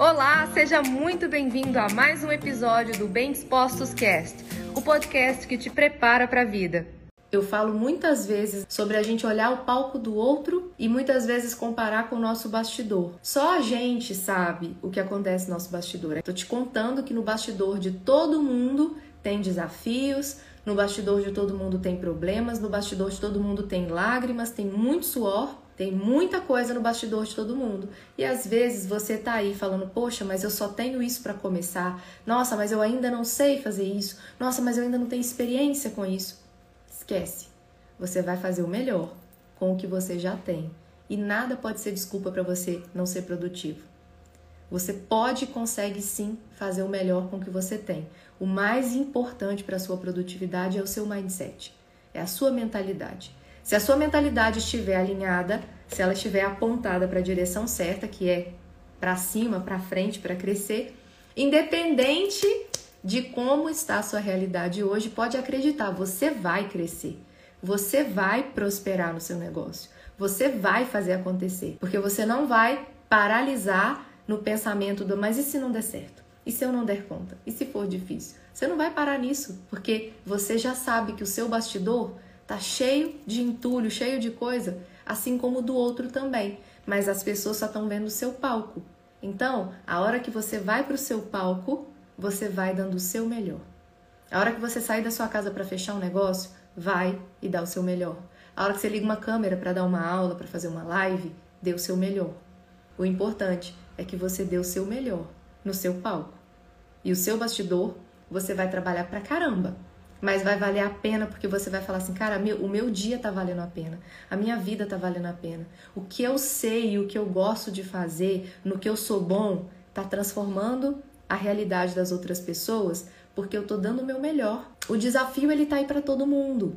Olá, seja muito bem-vindo a mais um episódio do Bem Dispostos Cast, o podcast que te prepara para a vida. Eu falo muitas vezes sobre a gente olhar o palco do outro e muitas vezes comparar com o nosso bastidor. Só a gente sabe o que acontece no nosso bastidor. Estou te contando que no bastidor de todo mundo tem desafios, no bastidor de todo mundo tem problemas, no bastidor de todo mundo tem lágrimas, tem muito suor, tem muita coisa no bastidor de todo mundo. E às vezes você tá aí falando: "Poxa, mas eu só tenho isso para começar. Nossa, mas eu ainda não sei fazer isso. Nossa, mas eu ainda não tenho experiência com isso". Esquece. Você vai fazer o melhor com o que você já tem. E nada pode ser desculpa para você não ser produtivo. Você pode e consegue sim fazer o melhor com o que você tem. O mais importante para a sua produtividade é o seu mindset, é a sua mentalidade. Se a sua mentalidade estiver alinhada, se ela estiver apontada para a direção certa, que é para cima, para frente, para crescer, independente de como está a sua realidade hoje, pode acreditar, você vai crescer. Você vai prosperar no seu negócio. Você vai fazer acontecer, porque você não vai paralisar no pensamento do mas e se não der certo? E se eu não der conta? E se for difícil? Você não vai parar nisso, porque você já sabe que o seu bastidor tá cheio de entulho, cheio de coisa, assim como o do outro também. Mas as pessoas só estão vendo o seu palco. Então, a hora que você vai para o seu palco, você vai dando o seu melhor. A hora que você sair da sua casa para fechar um negócio, vai e dá o seu melhor. A hora que você liga uma câmera para dar uma aula, para fazer uma live, dê o seu melhor. O importante é que você dê o seu melhor no seu palco. E o seu bastidor, você vai trabalhar pra caramba. Mas vai valer a pena porque você vai falar assim, cara, meu, o meu dia tá valendo a pena, a minha vida tá valendo a pena. O que eu sei e o que eu gosto de fazer, no que eu sou bom, tá transformando a realidade das outras pessoas, porque eu tô dando o meu melhor. O desafio ele tá aí para todo mundo.